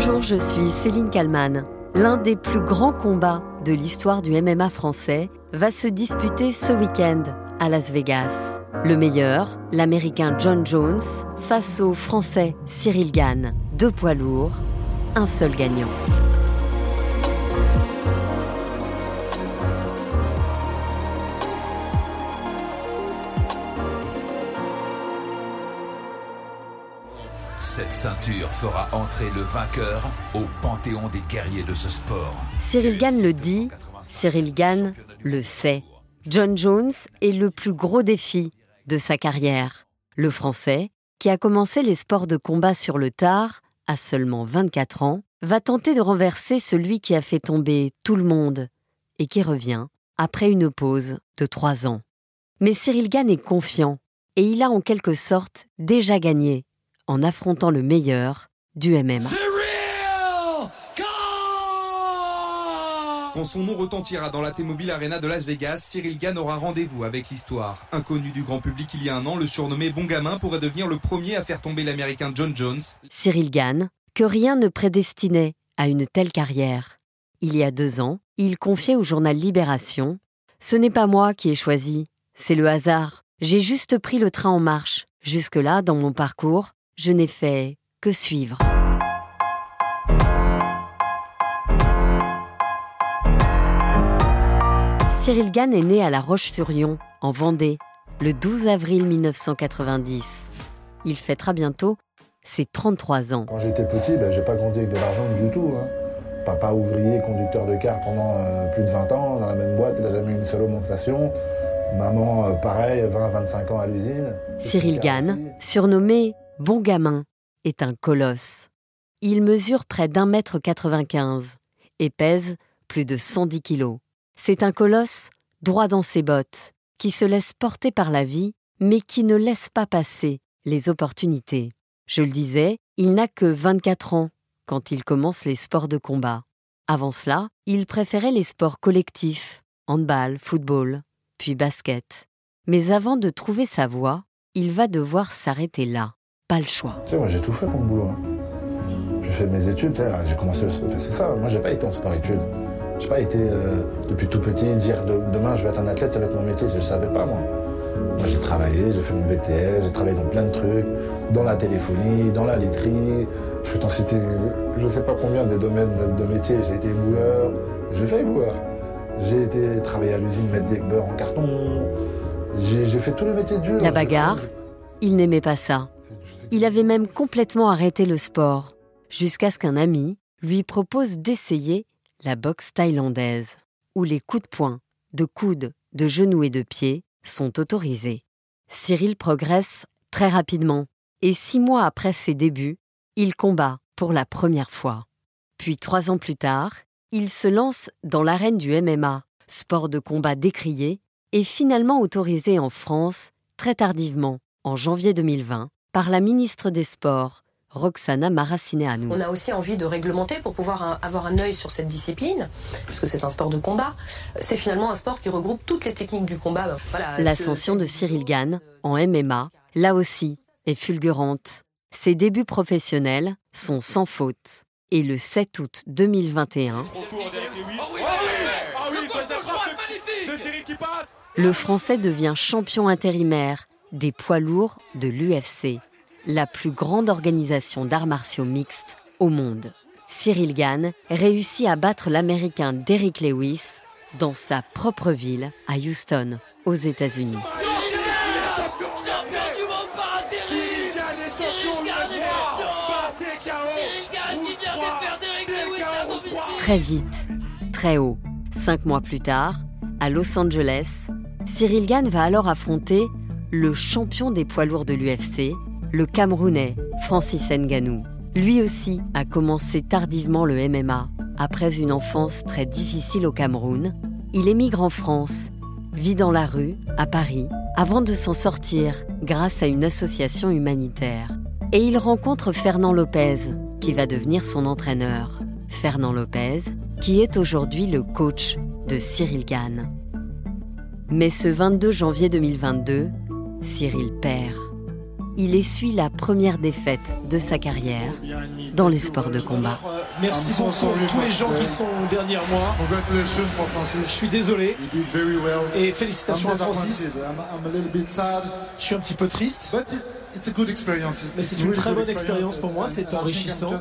Bonjour, je suis Céline Kalman. L'un des plus grands combats de l'histoire du MMA français va se disputer ce week-end à Las Vegas. Le meilleur, l'Américain John Jones, face au Français Cyril Gann. Deux poids lourds, un seul gagnant. Cette ceinture fera entrer le vainqueur au panthéon des guerriers de ce sport. Cyril Gann le dit, Cyril Gann le sait. John Jones est le plus gros défi de sa carrière. Le Français, qui a commencé les sports de combat sur le tard, à seulement 24 ans, va tenter de renverser celui qui a fait tomber tout le monde et qui revient après une pause de trois ans. Mais Cyril Gann est confiant et il a en quelque sorte déjà gagné en affrontant le meilleur du MMA. Quand son nom retentira dans la T-Mobile Arena de Las Vegas, Cyril Gann aura rendez-vous avec l'histoire. Inconnu du grand public il y a un an, le surnommé Bon Gamin pourrait devenir le premier à faire tomber l'Américain John Jones. Cyril Gann, que rien ne prédestinait à une telle carrière. Il y a deux ans, il confiait au journal Libération Ce n'est pas moi qui ai choisi, c'est le hasard. J'ai juste pris le train en marche. Jusque-là, dans mon parcours, je n'ai fait que suivre. Cyril Gann est né à La Roche-sur-Yon, en Vendée, le 12 avril 1990. Il fêtera bientôt ses 33 ans. Quand j'étais petit, ben, j'ai pas grandi avec de l'argent du tout. hein. Papa ouvrier, conducteur de car pendant euh, plus de 20 ans, dans la même boîte, il n'a jamais eu une seule augmentation. Maman, euh, pareil, 20-25 ans à l'usine. Cyril Gann, surnommé Bon Gamin, est un colosse. Il mesure près d'un mètre 95 et pèse plus de 110 kilos. C'est un colosse droit dans ses bottes, qui se laisse porter par la vie, mais qui ne laisse pas passer les opportunités. Je le disais, il n'a que 24 ans quand il commence les sports de combat. Avant cela, il préférait les sports collectifs, handball, football, puis basket. Mais avant de trouver sa voie, il va devoir s'arrêter là. Pas le choix. Tu sais, moi j'ai tout fait pour mon boulot. hein. J'ai fait mes études, j'ai commencé le sport. C'est ça, moi j'ai pas été en sport-études. J'ai pas été euh, depuis tout petit dire de- demain je vais être un athlète, ça va être mon métier. Je ne savais pas moi. Moi j'ai travaillé, j'ai fait mon BTS, j'ai travaillé dans plein de trucs, dans la téléphonie, dans la laiterie. Je peux t'en citer je ne sais pas combien des domaines de, de métiers. J'ai été éboueur, j'ai fait éboueur. J'ai été travailler à l'usine mettre des beurres en carton. J'ai j'ai fait tous les métiers durs. La bagarre, il n'aimait pas ça. Il avait même complètement arrêté le sport, jusqu'à ce qu'un ami lui propose d'essayer la boxe thaïlandaise, où les coups de poing, de coude, de genoux et de pied sont autorisés. Cyril progresse très rapidement, et six mois après ses débuts, il combat pour la première fois. Puis trois ans plus tard, il se lance dans l'arène du MMA, sport de combat décrié, et finalement autorisé en France très tardivement, en janvier 2020, par la ministre des Sports, Roxana Maracineanu. On a aussi envie de réglementer pour pouvoir avoir un œil sur cette discipline, puisque c'est un sport de combat. C'est finalement un sport qui regroupe toutes les techniques du combat. Voilà, L'ascension ce- de Cyril Gann en MMA, là aussi, est fulgurante. Ses débuts professionnels sont sans faute. Et le 7 août 2021, le Français devient champion intérimaire des poids lourds de l'UFC, la plus grande organisation d'arts martiaux mixtes au monde. Cyril Gann réussit à battre l'Américain Derrick Lewis dans sa propre ville, à Houston, aux États-Unis. Très vite, très haut. Cinq mois plus tard, à Los Angeles, Cyril Gann va alors affronter le champion des poids lourds de l'UFC, le Camerounais Francis Ngannou. Lui aussi a commencé tardivement le MMA. Après une enfance très difficile au Cameroun, il émigre en France, vit dans la rue, à Paris, avant de s'en sortir grâce à une association humanitaire. Et il rencontre Fernand Lopez, qui va devenir son entraîneur. Fernand Lopez, qui est aujourd'hui le coach de Cyril Gann. Mais ce 22 janvier 2022, Cyril perd. Il essuie la première défaite de sa carrière dans les sports de combat. Merci beaucoup à tous les gens qui sont derrière moi. Je suis désolé. Et félicitations à Francis. Je suis un petit peu triste. Mais c'est une très bonne expérience pour moi, c'est enrichissant.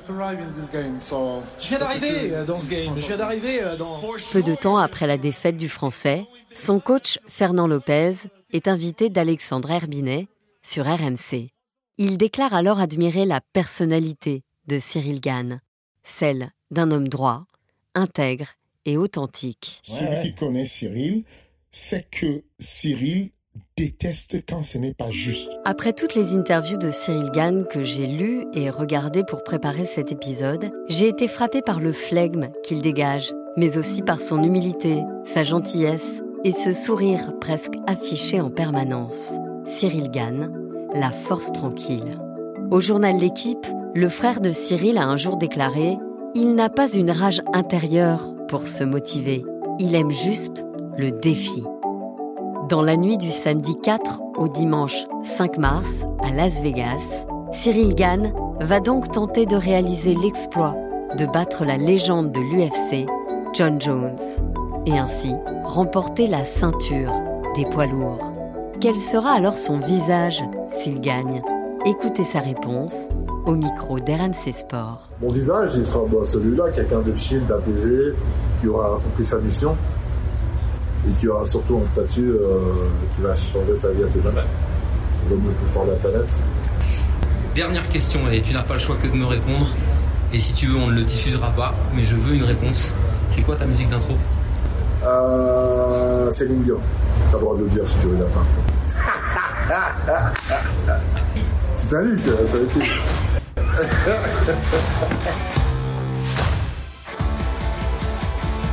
Je viens d'arriver euh, dans ce game, je viens d'arriver euh, dans... Peu de temps après la défaite du Français, son coach Fernand Lopez est invité d'Alexandre Herbinet sur RMC. Il déclare alors admirer la personnalité de Cyril Gann, celle d'un homme droit, intègre et authentique. Celui qui connaît Cyril sait que Cyril déteste quand ce n'est pas juste. Après toutes les interviews de Cyril Gann que j'ai lues et regardées pour préparer cet épisode, j'ai été frappé par le flegme qu'il dégage, mais aussi par son humilité, sa gentillesse et ce sourire presque affiché en permanence. Cyril Gann, la force tranquille. Au journal L'équipe, le frère de Cyril a un jour déclaré Il n'a pas une rage intérieure pour se motiver, il aime juste le défi. Dans la nuit du samedi 4 au dimanche 5 mars à Las Vegas, Cyril Gann va donc tenter de réaliser l'exploit de battre la légende de l'UFC, John Jones, et ainsi remporter la ceinture des poids lourds. Quel sera alors son visage s'il gagne? Écoutez sa réponse au micro d'RMC Sport. Mon visage, il sera bah, celui-là, quelqu'un de chill, d'apaisé, qui aura accompli sa mission et qui aura surtout un statut euh, qui va changer sa vie à tout jamais. L'homme le plus fort de la planète. Dernière question, et tu n'as pas le choix que de me répondre. Et si tu veux, on ne le diffusera pas, mais je veux une réponse. C'est quoi ta musique d'intro? Euh, Céline Dion. T'as le droit de le dire si tu veux dire pas. Titanic, t'as essayé.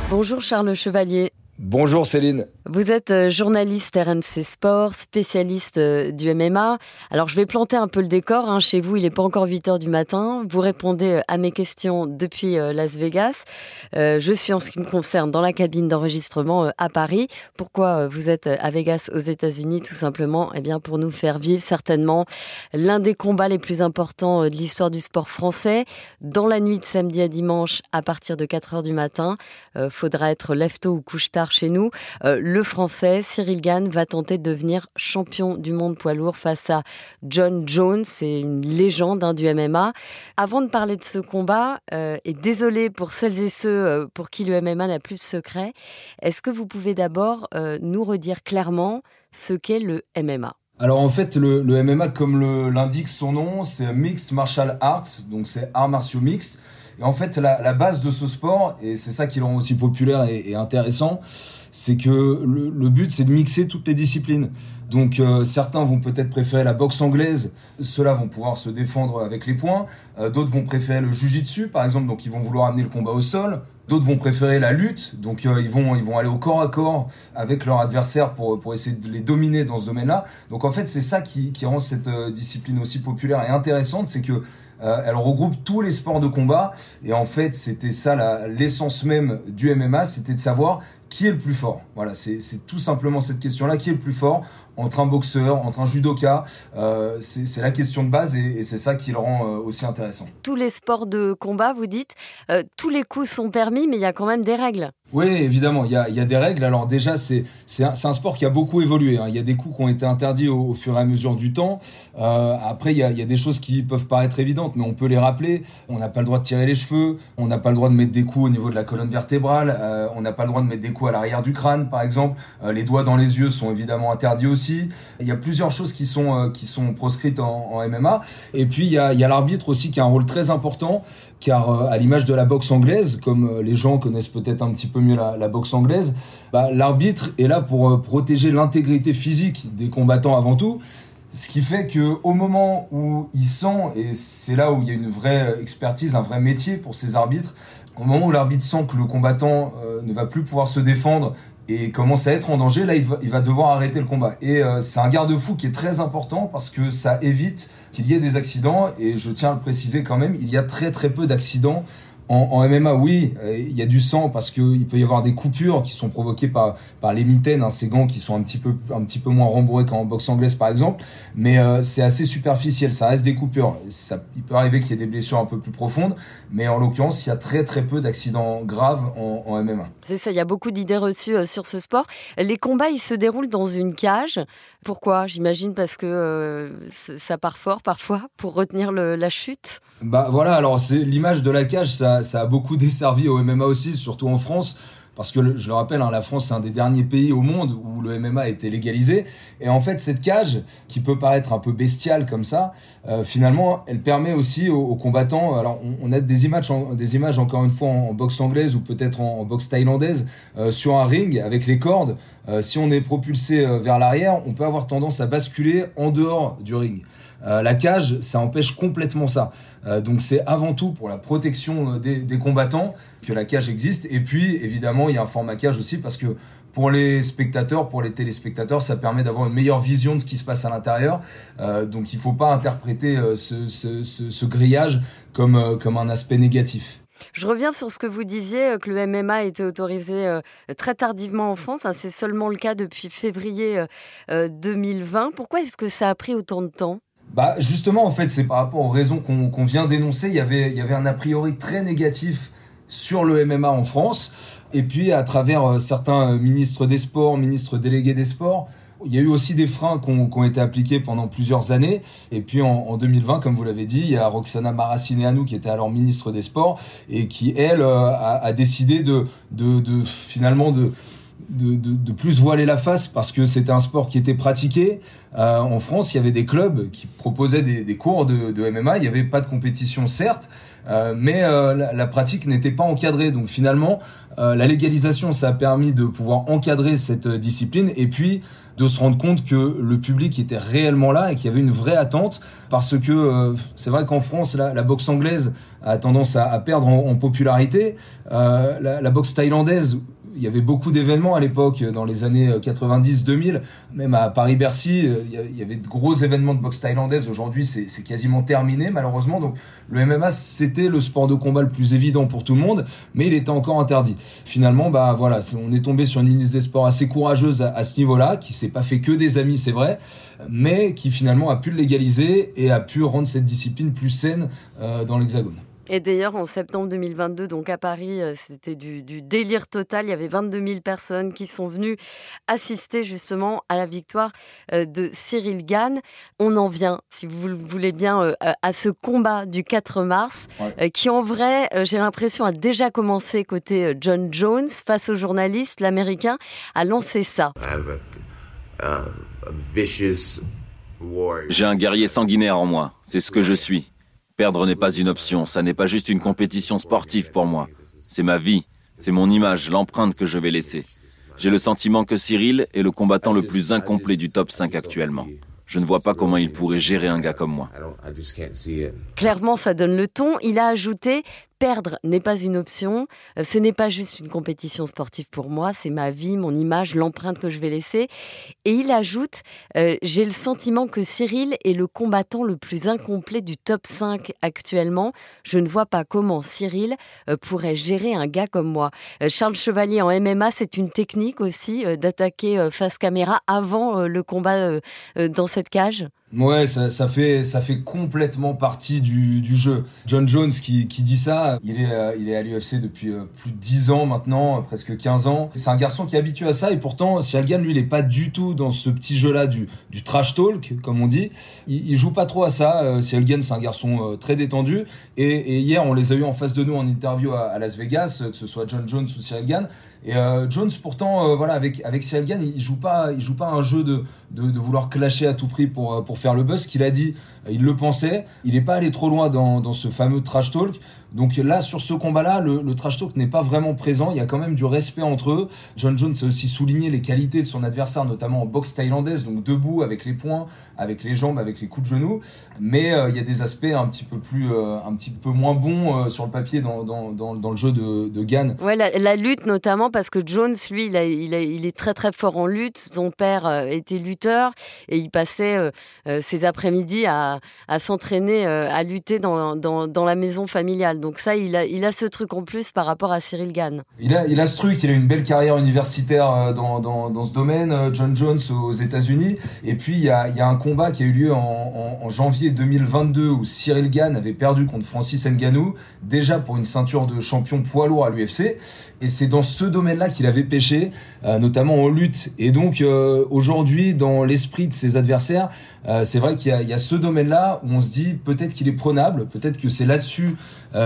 Bonjour Charles Chevalier. Bonjour Céline. Vous êtes euh, journaliste RMC Sport, spécialiste euh, du MMA. Alors je vais planter un peu le décor. Hein. Chez vous, il n'est pas encore 8 heures du matin. Vous répondez euh, à mes questions depuis Las Vegas. je suis en ce qui me concerne dans la cabine d'enregistrement à Paris. Pourquoi vous êtes à Vegas aux États-Unis Tout simplement? Eh bien, pour nous faire vivre certainement l'un des combats les plus importants de l'histoire du sport français. Dans la nuit de samedi à dimanche, à partir de 4 heures du matin, faudra être lève-tôt ou couche-tard chez nous. Euh, le Français Cyril Gann va tenter de devenir champion du monde poids lourd face à John Jones, c'est une légende hein, du MMA. Avant de parler de ce combat, euh, et désolé pour celles et ceux euh, pour qui le MMA n'a plus de secret, est-ce que vous pouvez d'abord nous redire clairement ce qu'est le MMA alors en fait, le, MMA, comme l'indique son nom, c'est Mixed Martial Arts, donc c'est arts martiaux mixtes. Et en fait, la, base de ce sport, et c'est ça qui le rend aussi populaire et, intéressant, c'est que le, but, c'est de mixer toutes les disciplines. Donc euh, certains vont peut-être préférer la boxe anglaise, ceux-là vont pouvoir se défendre avec les poings, euh, d'autres vont préférer le jiu-jitsu par exemple, donc ils vont vouloir amener le combat au sol, d'autres vont préférer la lutte, donc euh, ils vont ils vont aller au corps à corps avec leur adversaire pour pour essayer de les dominer dans ce domaine-là. Donc en fait, c'est ça qui qui rend cette discipline aussi populaire et intéressante, c'est que elle regroupe tous les sports de combat. Et en fait, c'était ça l'essence même du MMA, c'était de savoir qui est le plus fort? Voilà, c'est tout simplement cette question-là, qui est le plus fort? Entre un boxeur, entre un judoka. Euh, c'est la question de base et, c'est ça qui le rend euh, aussi intéressant. Tous les sports de combat, vous dites, tous les coups sont permis, mais il y a quand même des règles. Oui, évidemment, il y a, y a, des règles. Alors déjà, c'est un, un, sport qui a beaucoup évolué. Hein. Il y a des coups qui ont été interdits au, fur et à mesure du temps. Euh, après, il y, a, il y, a, des choses qui peuvent paraître évidentes, mais on peut les rappeler. On n'a pas le droit de tirer les cheveux, on n'a pas le droit de mettre des coups au niveau de la colonne vertébrale, euh, on n'a pas le droit de mettre des coups à l'arrière du crâne, par exemple. Euh, les doigts dans les yeux sont évidemment interdits aussi. Il y a plusieurs choses qui sont, euh, qui sont proscrites en, MMA. Et puis, il y a, l'arbitre aussi qui a un rôle très important, car euh, à l'image de la boxe anglaise, comme les gens connaissent peut-être un petit peu mieux la, boxe anglaise, bah, l'arbitre est là pour euh, protéger l'intégrité physique des combattants avant tout. Ce qui fait que au moment où il sent, et c'est là où il y a une vraie expertise, un vrai métier pour ces arbitres, au moment où l'arbitre sent que le combattant euh, ne va plus pouvoir se défendre et commence à être en danger, là il va, devoir arrêter le combat. Et euh, c'est un garde-fou qui est très important parce que ça évite qu'il y ait des accidents. Et je tiens à le préciser quand même, il y a très très peu d'accidents En, MMA, oui, euh, il y a du sang parce qu'il peut y avoir des coupures qui sont provoquées par, par les mitaines, hein, ces gants qui sont un petit peu, un petit peu moins rembourrés qu'en boxe anglaise par exemple, mais euh, c'est assez superficiel, ça reste des coupures. Ça, il peut arriver qu'il y ait des blessures un peu plus profondes, mais en l'occurrence, il y a très très peu d'accidents graves en, MMA. C'est ça, il y a beaucoup d'idées reçues euh, sur ce sport. Les combats, ils se déroulent dans une cage. Pourquoi? J'imagine parce que ça part fort parfois pour retenir la chute. Bah voilà, alors c'est l'image de la cage, ça, ça a beaucoup desservi au MMA aussi, surtout en France. Parce que je le rappelle, hein, la France c'est un des derniers pays au monde où le MMA a été légalisé. Et en fait, cette cage, qui peut paraître un peu bestiale comme ça, euh, finalement, elle permet aussi aux, combattants. Alors, on, a des images, des images encore une fois en, boxe anglaise ou peut-être en, boxe thaïlandaise euh, sur un ring avec les cordes. Euh, si on est propulsé vers l'arrière, on peut avoir tendance à basculer en dehors du ring. la cage, ça empêche complètement ça. donc c'est avant tout pour la protection des, des combattants que la cage existe. Et puis, évidemment, il y a un format cage aussi parce que pour les spectateurs, pour les téléspectateurs, ça permet d'avoir une meilleure vision de ce qui se passe à l'intérieur. Euh, donc il ne faut pas interpréter euh, ce, ce, ce, grillage comme, euh, comme un aspect négatif. Je reviens sur ce que vous disiez, que le MMA a été autorisé très tardivement en France. Hein, c'est seulement le cas depuis février 2020. Pourquoi est-ce que ça a pris autant de temps? Bah justement, en fait, c'est par rapport aux raisons qu'on vient d'énoncer. Il y avait, il y avait un a priori très négatif sur le MMA en France. Et puis à travers euh, certains euh, ministres des sports, ministres délégués des sports, il y a eu aussi des freins qui ont, été appliqués pendant plusieurs années. Et puis en, 2020, comme vous l'avez dit, il y a Roxana Maracineanu qui était alors ministre des Sports et qui, elle, euh, a, décidé de, de, de finalement de, de, de, plus voiler la face parce que c'était un sport qui était pratiqué. en France, il y avait des clubs qui proposaient des, cours de, de, MMA. Il n'y avait pas de compétition, certes, mais euh, la, pratique n'était pas encadrée. Donc finalement, euh, la légalisation, ça a permis de pouvoir encadrer cette discipline et puis de se rendre compte que le public était réellement là et qu'il y avait une vraie attente parce que c'est vrai qu'en France, la, boxe anglaise a tendance à, perdre en, popularité. la, la boxe thaïlandaise il y avait beaucoup d'événements à l'époque, dans les années 90-2000, même à Paris-Bercy, euh, il y avait de gros événements de boxe thaïlandaise. Aujourd'hui, c'est quasiment terminé, malheureusement. Donc, le MMA, c'était le sport de combat le plus évident pour tout le monde, mais il était encore interdit. Finalement, bah voilà, on est tombé sur une ministre des Sports assez courageuse à, ce niveau-là, qui s'est pas fait que des amis, c'est vrai, mais qui finalement a pu le légaliser et a pu rendre cette discipline plus saine euh, dans l'Hexagone. Et d'ailleurs, en septembre 2022, donc à Paris, euh, c'était du, délire total. Il y avait 22 000 personnes qui sont venues assister justement à la victoire euh, de Cyril Gann. On en vient, si vous voulez bien, euh, à ce combat du 4 mars, qui en vrai, j'ai l'impression, a déjà commencé côté John Jones face au journaliste. L'Américain a lancé ça. J'ai un guerrier sanguinaire en moi, c'est ce que je suis. Perdre n'est pas une option, ça n'est pas juste une compétition sportive pour moi. C'est ma vie, c'est mon image, l'empreinte que je vais laisser. J'ai le sentiment que Cyril est le combattant le plus incomplet du top 5 actuellement. Je ne vois pas comment il pourrait gérer un gars comme moi. Clairement, ça donne le ton. Il a ajouté Perdre n'est pas une option, euh, ce n'est pas juste une compétition sportive pour moi, c'est ma vie, mon image, l'empreinte que je vais laisser. Et il ajoute euh, J'ai le sentiment que Cyril est le combattant le plus incomplet du top 5 actuellement. Je ne vois pas comment Cyril euh, pourrait gérer un gars comme moi. Charles Chevalier en MMA, c'est une technique aussi d'attaquer face caméra avant le combat dans cette cage Ouais, ça, fait ça fait complètement partie du, du jeu. John Jones qui, qui dit ça, il est euh, il est à l'UFC depuis euh, plus de 10 ans maintenant, presque 15 ans. C'est un garçon qui est habitué à ça et pourtant si lui il est pas du tout dans ce petit jeu là du du trash talk comme on dit. Il, il joue pas trop à ça. Euh, c'est un garçon euh, très détendu et, hier on les a eu en face de nous en interview à, Las Vegas, que ce soit John Jones ou Cyril Gann. Et euh, Jones, pourtant, euh, voilà, avec avec il joue pas, il joue pas un jeu de, de, vouloir clasher à tout prix pour euh, pour faire le buzz. Qu'il a dit, il le pensait. Il n'est pas allé trop loin dans dans ce fameux trash talk. Donc là, sur ce combat-là, le, trash talk n'est pas vraiment présent. Il y a quand même du respect entre eux. John Jones a aussi souligné les qualités de son adversaire, notamment en boxe thaïlandaise, donc debout, avec les poings, avec les jambes, avec les coups de genoux. Mais il y a des aspects un petit peu plus, un petit peu moins bons sur le papier dans, le jeu de, de Gann. Ouais, la, lutte notamment parce que Jones, lui, il, est très très fort en lutte. Son père euh, était lutteur et il passait euh, euh, ses après-midi à, s'entraîner à lutter dans, la maison familiale. Donc ça, il a, il a ce truc en plus par rapport à Cyril Gann. Il a, il a ce truc, il a une belle carrière universitaire euh, dans, dans, dans ce domaine, euh, John Jones aux États-Unis. Et puis, il y a, il y a un combat qui a eu lieu en, janvier 2022 où Cyril Gann avait perdu contre Francis Ngannou, déjà pour une ceinture de champion poids lourd à l'UFC. Et c'est dans ce domaine-là qu'il avait pêché, euh, notamment en lutte. Et donc, aujourd'hui, dans l'esprit de ses adversaires, c'est vrai qu'il y, y a, ce domaine-là où on se dit peut-être qu'il est prenable, peut-être que c'est là-dessus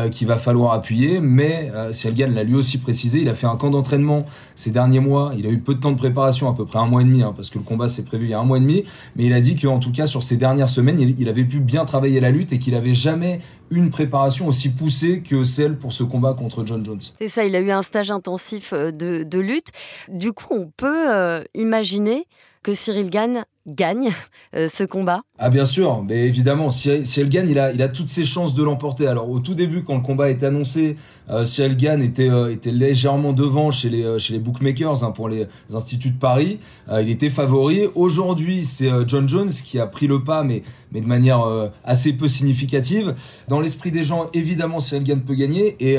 qu'il va falloir appuyer. Mais euh, Gann l'a lui aussi précisé, il a fait un camp d'entraînement ces derniers mois. Il a eu peu de temps de préparation, à peu près un mois et demi, hein, parce que le combat s'est prévu il y a un mois et demi. Mais il a dit qu'en tout cas sur ces dernières semaines, il, avait pu bien travailler la lutte et qu'il avait jamais une préparation aussi poussée que celle pour ce combat contre John Jones. C'est ça, il a eu un stage intensif euh, de, lutte. Du coup, on peut euh, imaginer que Cyril Gann gagne euh, ce combat Ah bien sûr, mais évidemment, Cyril, Cyril Gann, il a, il a toutes ses chances de l'emporter. Alors au tout début, quand le combat était annoncé, euh, Cyril Gann était, euh, était légèrement devant chez les, chez les bookmakers, hein, pour les instituts de Paris. Il était favori. Aujourd'hui, c'est John Jones qui a pris le pas, mais, mais de manière assez peu significative. Dans l'esprit des gens, évidemment, Cyril Gann peut gagner. Et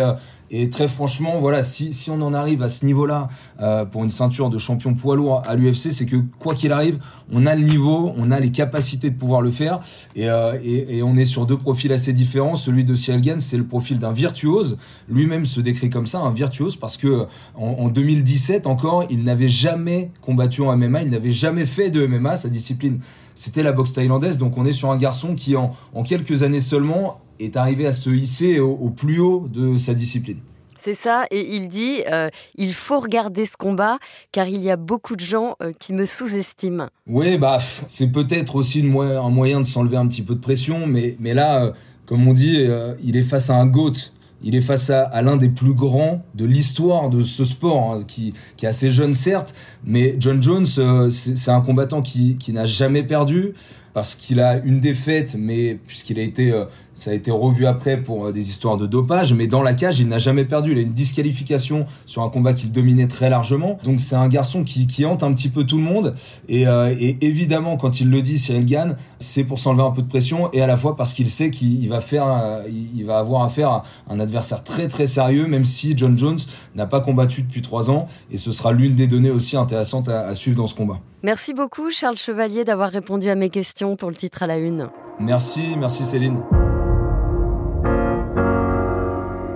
et très franchement, voilà, si, si on en arrive à ce niveau-là euh, pour une ceinture de champion poids lourd à l'UFC, c'est que quoi qu'il arrive, on a le niveau, on a les capacités de pouvoir le faire. Et, euh, et, et, on est sur deux profils assez différents. Celui de Cyril Gann, c'est le profil d'un virtuose. Lui-même se décrit comme ça, un virtuose, parce que en, en 2017 encore, il n'avait jamais combattu en MMA, il n'avait jamais fait de MMA, sa discipline. C'était la boxe thaïlandaise, donc on est sur un garçon qui en, en quelques années seulement est arrivé à se hisser au, au plus haut de sa discipline. C'est ça, et il dit euh, il faut regarder ce combat car il y a beaucoup de gens euh, qui me sous-estiment. Oui, bah c'est peut-être aussi mo un moyen de s'enlever un petit peu de pression, mais mais là, euh, comme on dit, il est face à un goat. Il est face à, à l'un des plus grands de l'histoire de ce sport, hein, qui, qui est assez jeune certes, mais John Jones, c'est un combattant qui, qui n'a jamais perdu, parce qu'il a une défaite, mais puisqu'il a été, euh, ça a été revu après pour euh, des histoires de dopage, mais dans la cage, il n'a jamais perdu. Il a une disqualification sur un combat qu'il dominait très largement. Donc c'est un garçon qui, qui hante un petit peu tout le monde. Et, euh, évidemment, quand il le dit, Cyril Gann, c'est pour s'enlever un peu de pression et à la fois parce qu'il sait qu'il va faire, il va avoir affaire à un adversaire très très sérieux, même si John Jones n'a pas combattu depuis trois ans. Et ce sera l'une des données aussi intéressantes à suivre dans ce combat. Merci beaucoup Charles Chevalier d'avoir répondu à mes questions pour le titre à la une. Merci, merci Céline.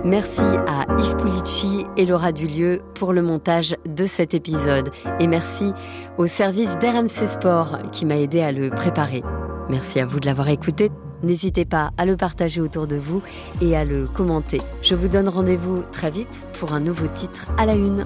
Merci à Yves Pulici et Laura Dulieu pour le montage de cet épisode. Et merci au service d'RMC Sport qui m'a aidé à le préparer. Merci à vous de l'avoir écouté. N'hésitez pas à le partager autour de vous et à le commenter. Je vous donne rendez-vous très vite pour un nouveau titre à la une.